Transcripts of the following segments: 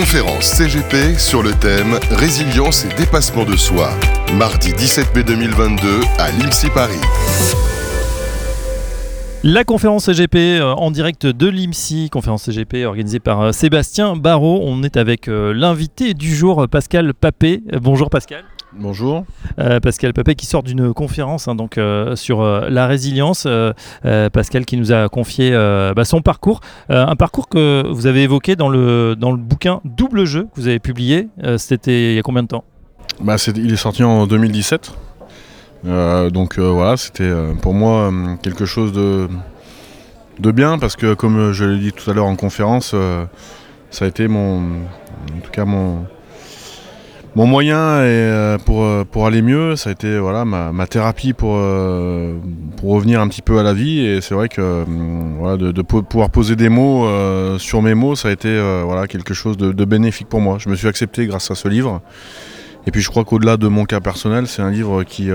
Conférence CGP sur le thème Résilience et dépassement de soi. Mardi 17 mai 2022 à l'IMSI Paris. La conférence CGP euh, en direct de l'IMSI, conférence CGP organisée par euh, Sébastien Barrault. On est avec euh, l'invité du jour, Pascal Papé. Bonjour Pascal. Bonjour. Euh, Pascal Papet qui sort d'une conférence hein, donc, euh, sur euh, la résilience. Pascal qui nous a confié bah, son parcours. un parcours que vous avez évoqué dans le, dans le bouquin Double Jeu que vous avez publié. C'était il y a combien de temps? Bah, Il est sorti en 2017. donc voilà, c'était pour moi quelque chose de, de bien parce que comme je l'ai dit tout à l'heure en conférence, ça a été mon, en tout cas mon, mon moyen euh, pour, euh, pour aller mieux, ça a été voilà, ma, thérapie pour, euh, pour revenir un petit peu à la vie. Et c'est vrai que voilà, de, pouvoir poser des mots sur mes mots, ça a été voilà, quelque chose de, bénéfique pour moi. Je me suis accepté grâce à ce livre. Et puis je crois qu'au-delà de mon cas personnel, c'est un livre qui...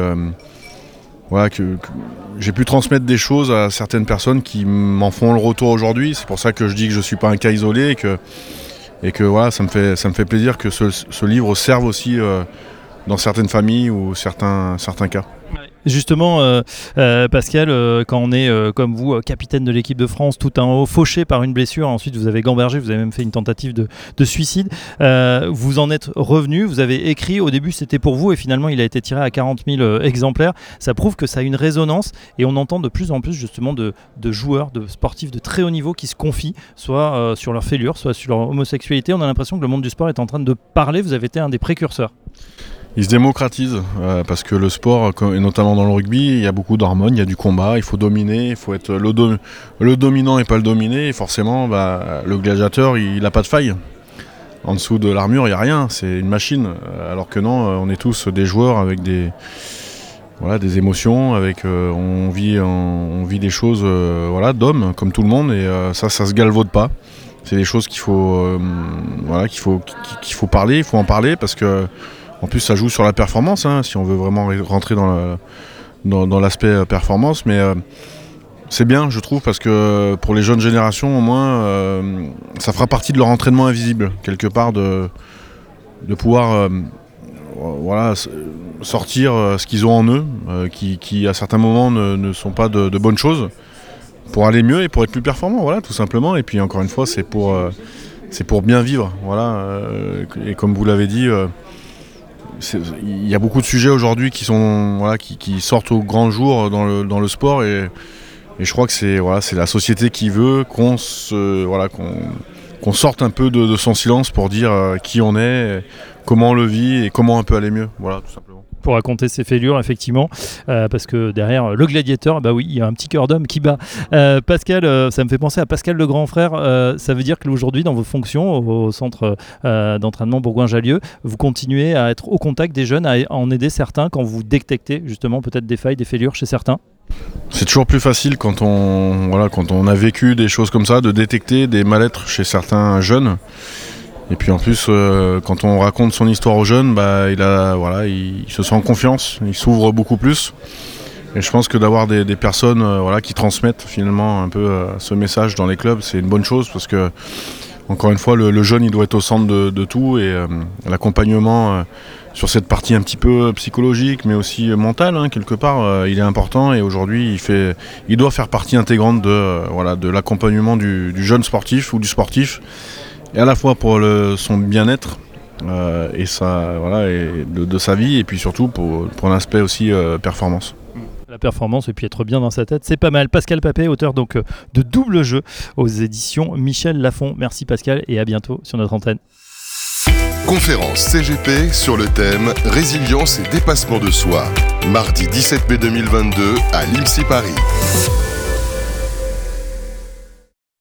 voilà, que, j'ai pu transmettre des choses à certaines personnes qui m'en font le retour aujourd'hui. C'est pour ça que je dis que je ne suis pas un cas isolé et que et que voilà, ça me fait, ça me fait plaisir que ce, livre serve aussi euh, dans certaines familles ou certains, certains cas. Justement, euh, euh, Pascal, euh, quand on est comme vous, capitaine de l'équipe de France, tout en haut, fauché par une blessure, ensuite vous avez gambergé, vous avez même fait une tentative de, suicide, vous en êtes revenu, vous avez écrit, au début c'était pour vous et finalement il a été tiré à 40 000 exemplaires. Ça prouve que ça a une résonance et on entend de plus en plus justement de, de joueurs, de sportifs de très haut niveau qui se confient, soit sur leur fêlure, soit sur leur homosexualité. On a l'impression que le monde du sport est en train de parler, vous avez été un des précurseurs il se démocratise euh, parce que le sport, et notamment dans le rugby, il y a beaucoup d'hormones, il y a du combat, il faut dominer, il faut être le, dominant et pas le dominé. Et forcément, bah, le gladiateur, il n'a pas de faille. En dessous de l'armure, il n'y a rien, c'est une machine. Euh, alors que non, euh, on est tous des joueurs avec des, voilà, des émotions, avec, on, vit, on, vit des choses voilà, d'hommes, comme tout le monde, et ça, ça se galvaude pas. C'est des choses qu'il faut, voilà, faut, qu'il faut parler, il faut en parler parce que en plus, ça joue sur la performance, hein, si on veut vraiment rentrer dans, l'aspect euh, performance. Mais euh, c'est bien, je trouve, parce que pour les jeunes générations, au moins, euh, ça fera partie de leur entraînement invisible, quelque part, de, pouvoir sortir ce qu'ils ont en eux, qui, à certains moments ne, sont pas de, bonnes choses, pour aller mieux et pour être plus performant, voilà, tout simplement. Et puis, encore une fois, c'est pour, bien vivre, et comme vous l'avez dit, il y a beaucoup de sujets aujourd'hui qui, sont, qui, sortent au grand jour dans le, dans le sport et, je crois que c'est voilà, la société qui veut qu'on voilà, sorte un peu de, son silence pour dire euh, qui on est, comment on le vit et comment on peut aller mieux. Voilà, tout simplement pour raconter ses fêlures, effectivement, euh, parce que derrière le gladiateur, bah oui, il y a un petit cœur d'homme qui bat. Euh, Pascal, euh, ça me fait penser à Pascal le grand frère. ça veut dire que aujourd'hui, dans vos fonctions au, centre d'entraînement Bourgoin-Jallieu, vous continuez à être au contact des jeunes, à en aider certains quand vous détectez justement peut-être des failles, des fêlures chez certains? C'est toujours plus facile quand on, voilà, quand on a vécu des choses comme ça, de détecter des mal-être chez certains jeunes. Et puis en plus, euh, quand on raconte son histoire aux jeunes, bah, il, se sent en confiance, il s'ouvre beaucoup plus. Et je pense que d'avoir des, personnes euh, qui transmettent finalement un peu euh, ce message dans les clubs, c'est une bonne chose parce que, encore une fois, le, jeune il doit être au centre de, tout et l'accompagnement sur cette partie un petit peu psychologique mais aussi mentale, hein, quelque part, il est important et aujourd'hui il, doit faire partie intégrante de, l'accompagnement du jeune sportif ou du sportif et à la fois pour son bien-être euh, et, voilà, et de, sa vie, et puis surtout pour, pour un aspect aussi euh, performance la performance et puis être bien dans sa tête, c'est pas mal. Pascal Papé, auteur donc euh, de Double Jeu aux éditions Michel Lafon. Merci Pascal et à bientôt sur notre antenne. Conférence CGP sur le thème Résilience et dépassement de soi. Mardi 17 mai 2022 à l'IMSI Paris.